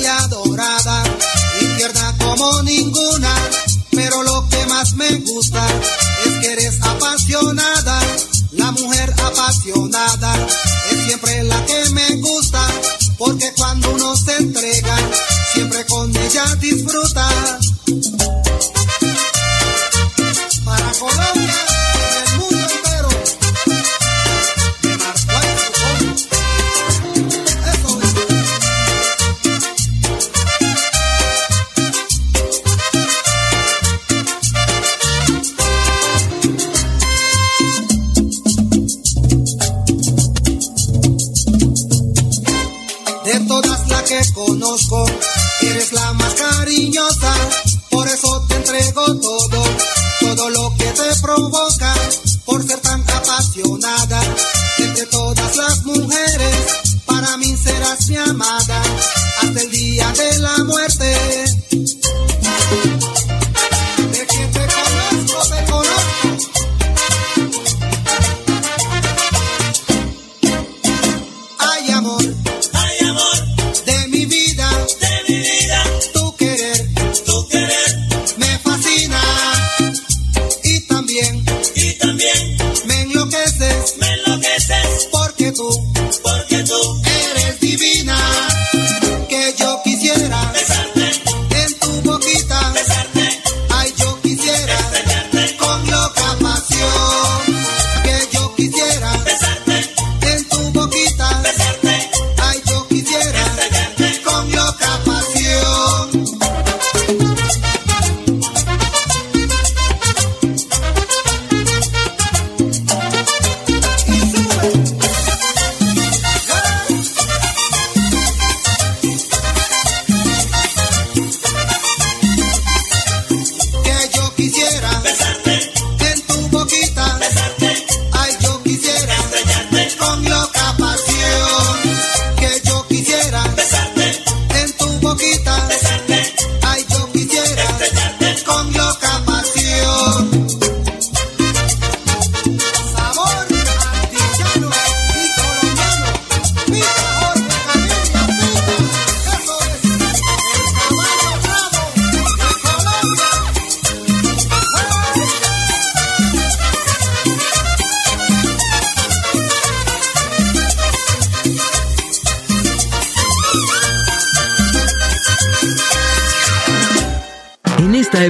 playa dorada como ninguna. Pero lo que más me gusta es que eres apasionada, la mujer apasionada es siempre la que me gusta, porque cuando uno se entrega, siempre con ella disfruta. conozco, eres la más cariñosa, por eso te entrego todo, todo lo que te provoca, por ser tan apasionada, entre todas las mujeres, para mí serás mi amada. people. manera. Besarte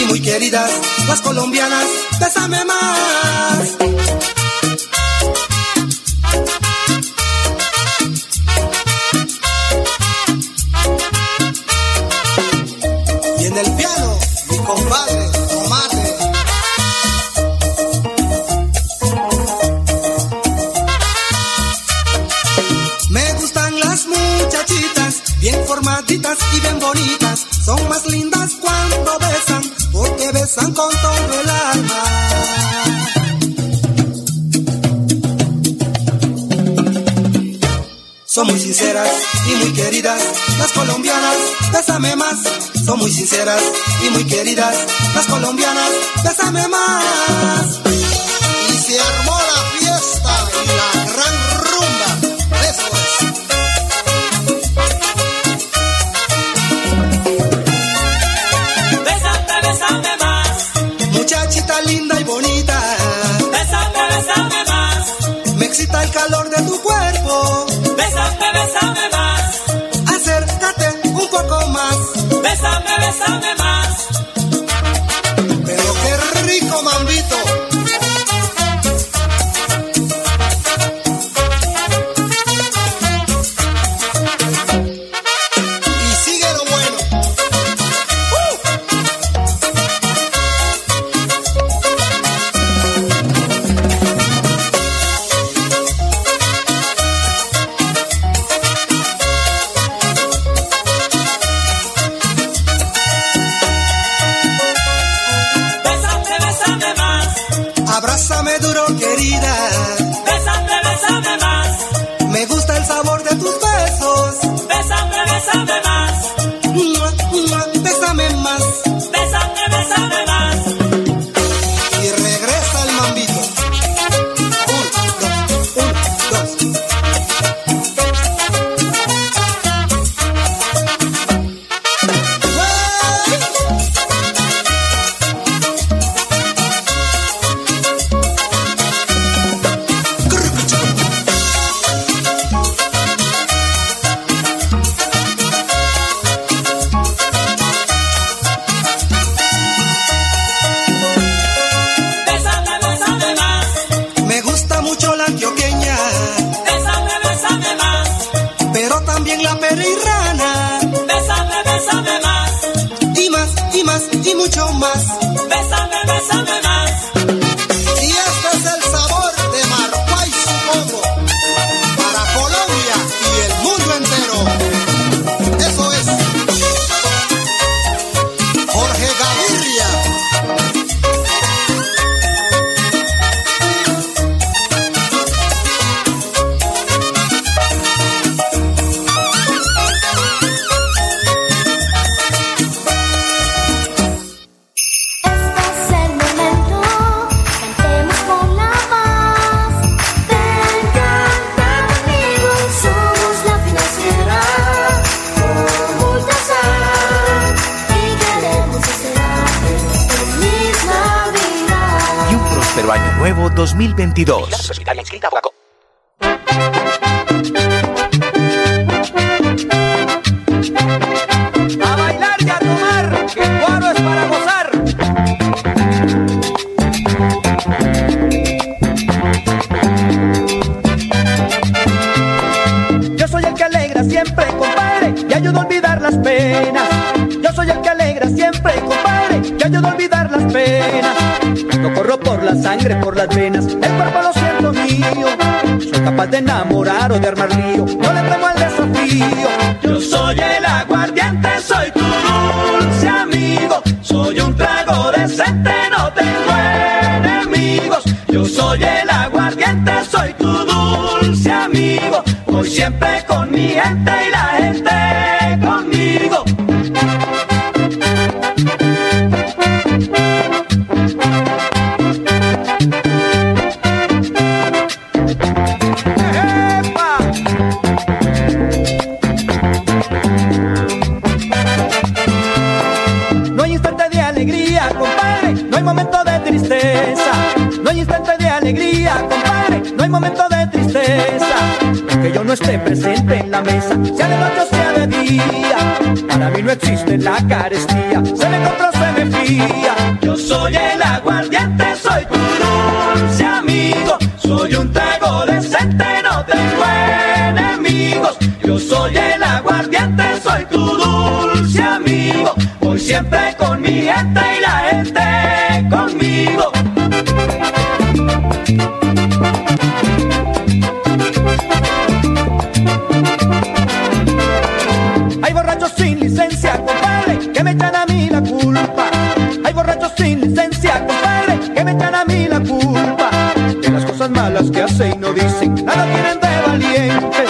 Y muy queridas. Las colombianas, bésame más. Las colombianas, bésame más. Son muy sinceras y muy queridas, las colombianas, bésame más. 2022. Las penas. Yo corro por la sangre, por las venas, el cuerpo lo siento mío. Soy capaz de enamorar o de armar lío, no le temo al desafío. Yo soy el aguardiente, soy tu dulce amigo. Soy un trago decente, no tengo enemigos. Yo soy el aguardiente, soy tu dulce amigo. Voy siempre con mi gente y la alegría, compadre, no hay momento de tristeza. Que yo no esté presente en la mesa, sea de noche o sea de día. Para mí no existe la carestía, se me compró, se me fía. Yo soy el aguardiente, soy tu dulce amigo. Soy un trago decente, no tengo enemigos. Yo soy el aguardiente, soy tu dulce amigo. Voy siempre con mi gente y la gente conmigo. Hay borrachos sin licencia, compadre, que me echan a mí la culpa. Hay borrachos sin licencia, compadre, que me echan a mí la culpa. De las cosas malas que hacen y no dicen, nada tienen de valiente.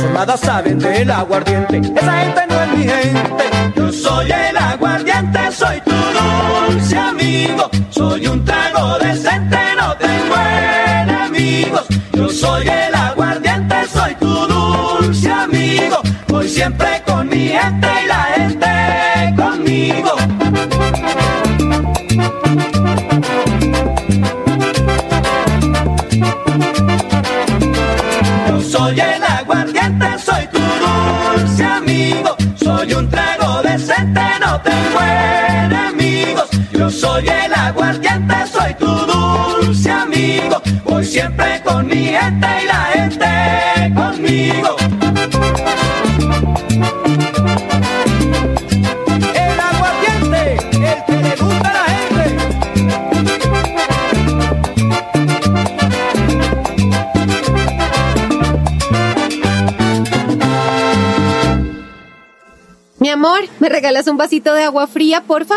Son nada saben del aguardiente, esa gente no es mi gente. Yo soy el aguardiente, soy tu dulce amigo, soy un trago decente soy el aguardiente, soy tu dulce amigo. Voy siempre con mi gente y la gente conmigo. Yo soy el aguardiente, soy tu dulce amigo. Soy un trago decente, no tengo enemigos. Yo soy el aguardiente, soy tu dulce amigo. Siempre con mi gente y la gente conmigo. El aguardiente, el que le gusta a la gente. Mi amor, ¿me regalas un vasito de agua fría, porfa?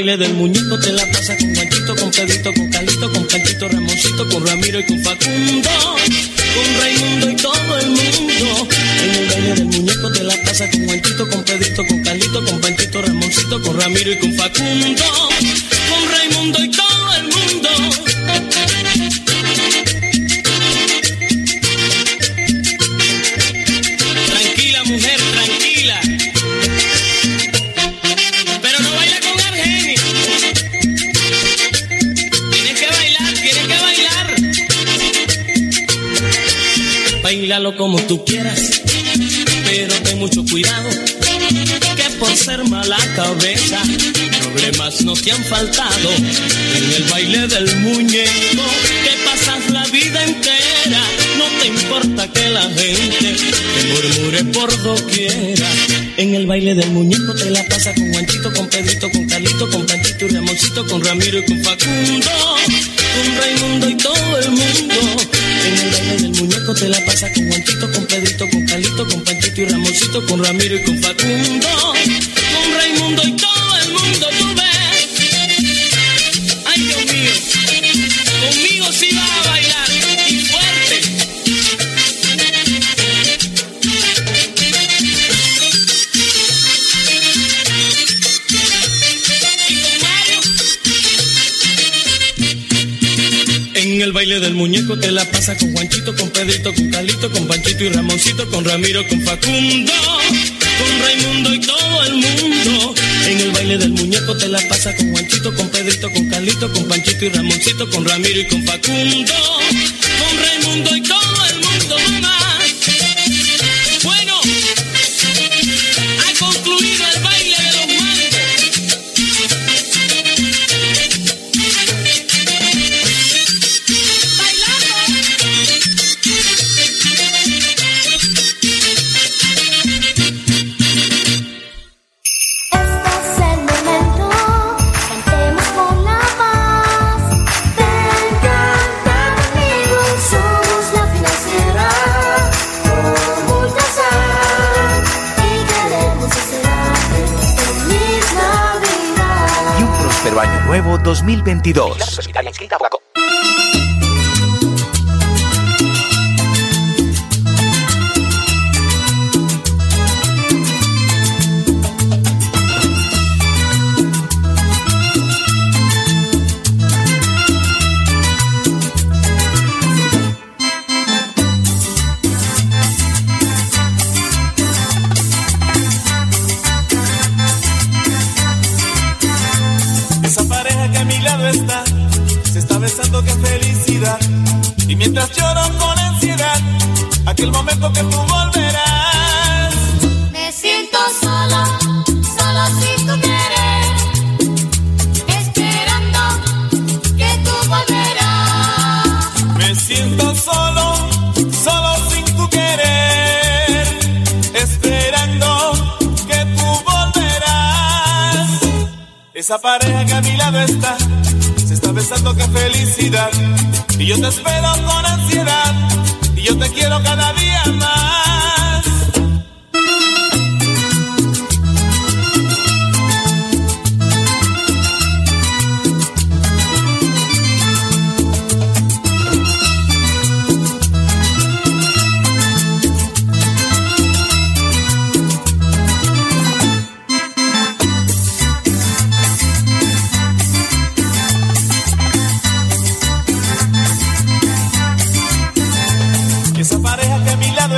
Baile del muñeco te la pasas con Guanchito, con Pedrito, con Calito, con Panchito, Ramoncito, con Ramiro y con Facundo. Con Raimundo y todo el mundo. En el baile del muñeco te la pasas con Guanchito, con Pedrito, con Calito, con Panchito, Ramoncito, con Ramiro y con Facundo. Con Raimundo y todo Como tú quieras, pero ten mucho cuidado. Que por ser mala cabeza, problemas no te han faltado. En el baile del muñeco, que pasas la vida entera. No te importa que la gente te murmure por doquiera. En el baile del muñeco te la pasa con Juanchito, con Pedrito, con Carlito, con Panchito y Ramoncito, con Ramiro y con Facundo, con Raimundo y todo el mundo. En el baile del muñeco te la pasa con Juanchito, con Pedrito, con Carlito, con Panchito y Ramoncito, con Ramiro y con Facundo, con Raimundo y todo baile del muñeco te la pasa con Juanchito, con Pedrito, con Calito, con Panchito y Ramoncito, con Ramiro, con Facundo, con Raimundo y todo el mundo. En el baile del muñeco te la pasa con Juanchito, con Pedrito, con Calito, con Panchito y Ramoncito, con Ramiro y con Facundo, con Raimundo y todo año nuevo 2022. Mientras lloro con ansiedad, aquel momento que tú volverás. Me siento solo, solo sin tu querer, esperando que tú volverás. Me siento solo, solo sin tu querer, esperando que tú volverás. Esa pareja que a mi lado está, se está besando, qué felicidad. Y yo te espero con ansiedad, y yo te quiero cada día más.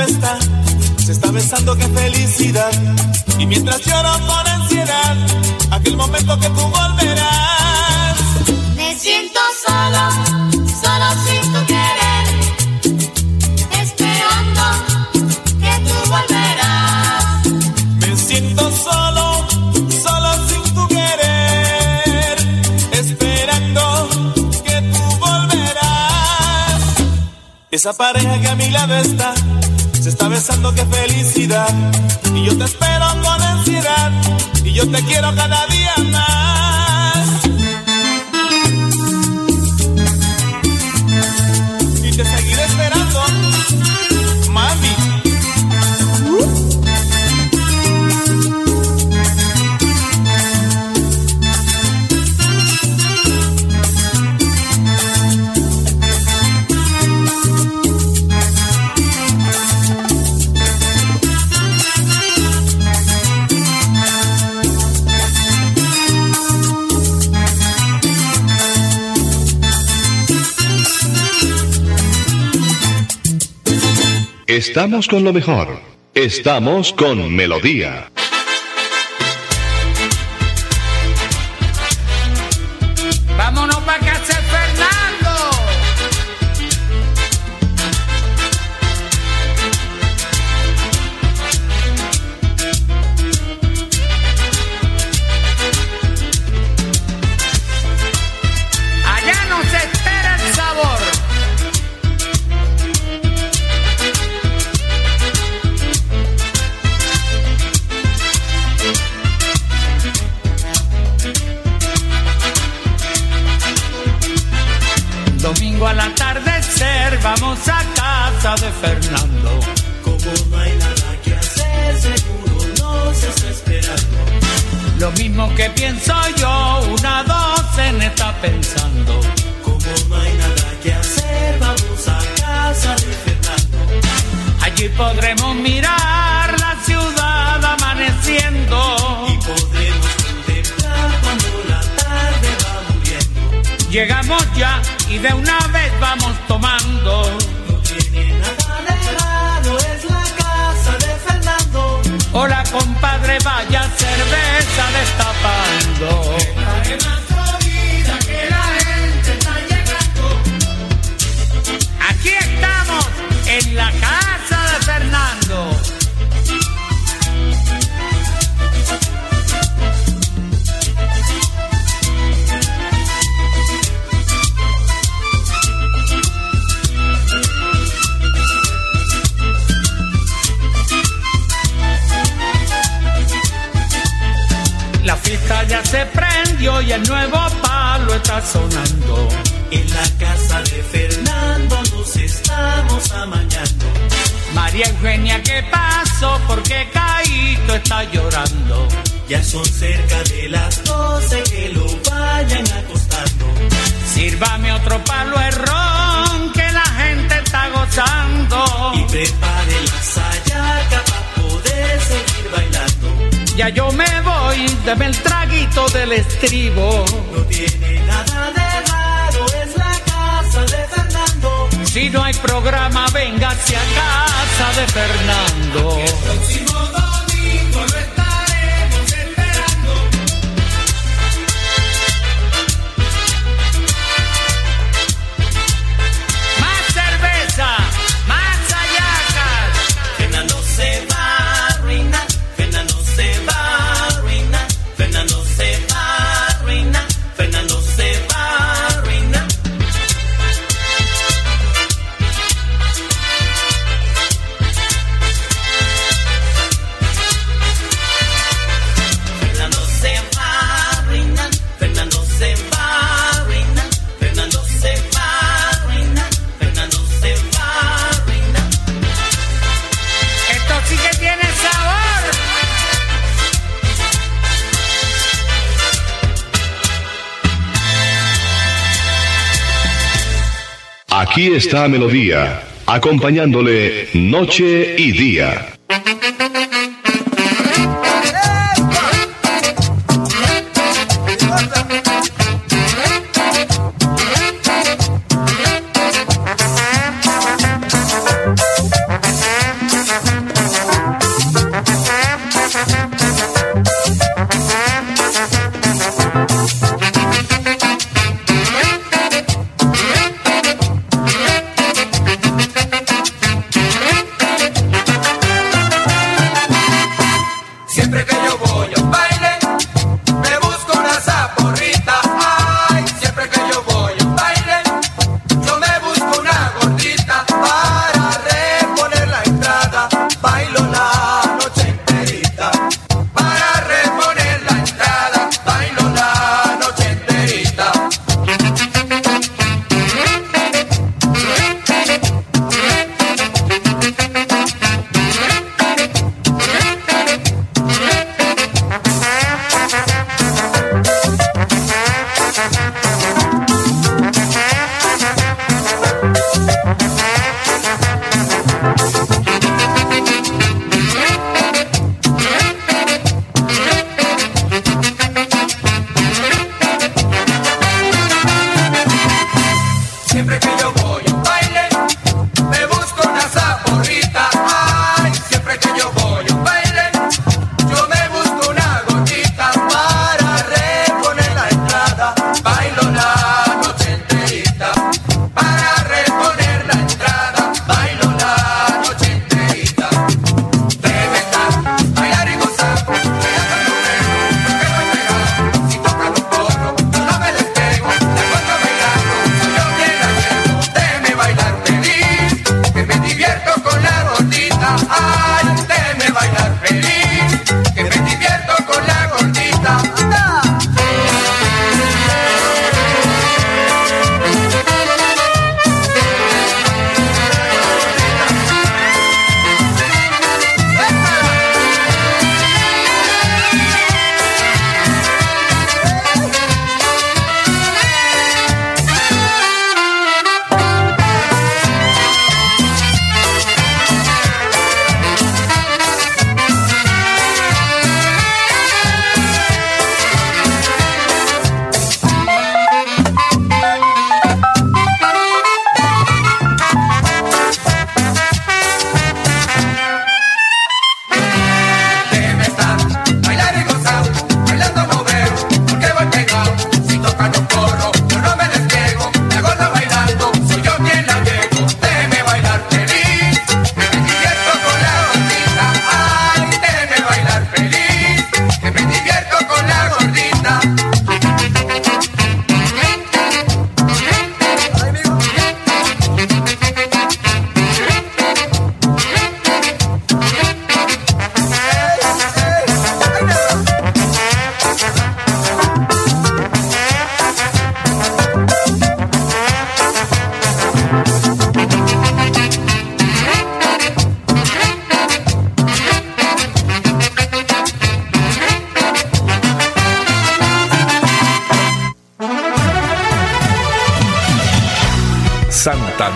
Está, se está besando, qué felicidad. Y mientras lloro con ansiedad, aquel momento que tú volverás. Me siento solo, solo sin tu querer, esperando que tú volverás. Me siento solo, solo sin tu querer, esperando que tú volverás. Esa pareja que a mi lado está, se está besando, qué felicidad. Y yo te espero con ansiedad, y yo te quiero cada día más. Estamos con lo mejor. Estamos con Melodía. Llegamos ya y de una vez vamos tomando. Hola compadre, vaya cerveza destapando. Y el nuevo palo está sonando. En la casa de Fernando nos estamos amañando. María Eugenia, ¿qué pasó? Porque Caíto está llorando. Ya son cerca de las doce que lo vayan acostando. Sírvame otro palo de ron que la gente está gozando. Y prepare la sayaca Ya yo me voy, deme el traguito del estribo. No tiene nada de raro, es la casa de Fernando. Si no hay programa, véngase a casa de Fernando. Aquí está Melodía, acompañándole noche y día.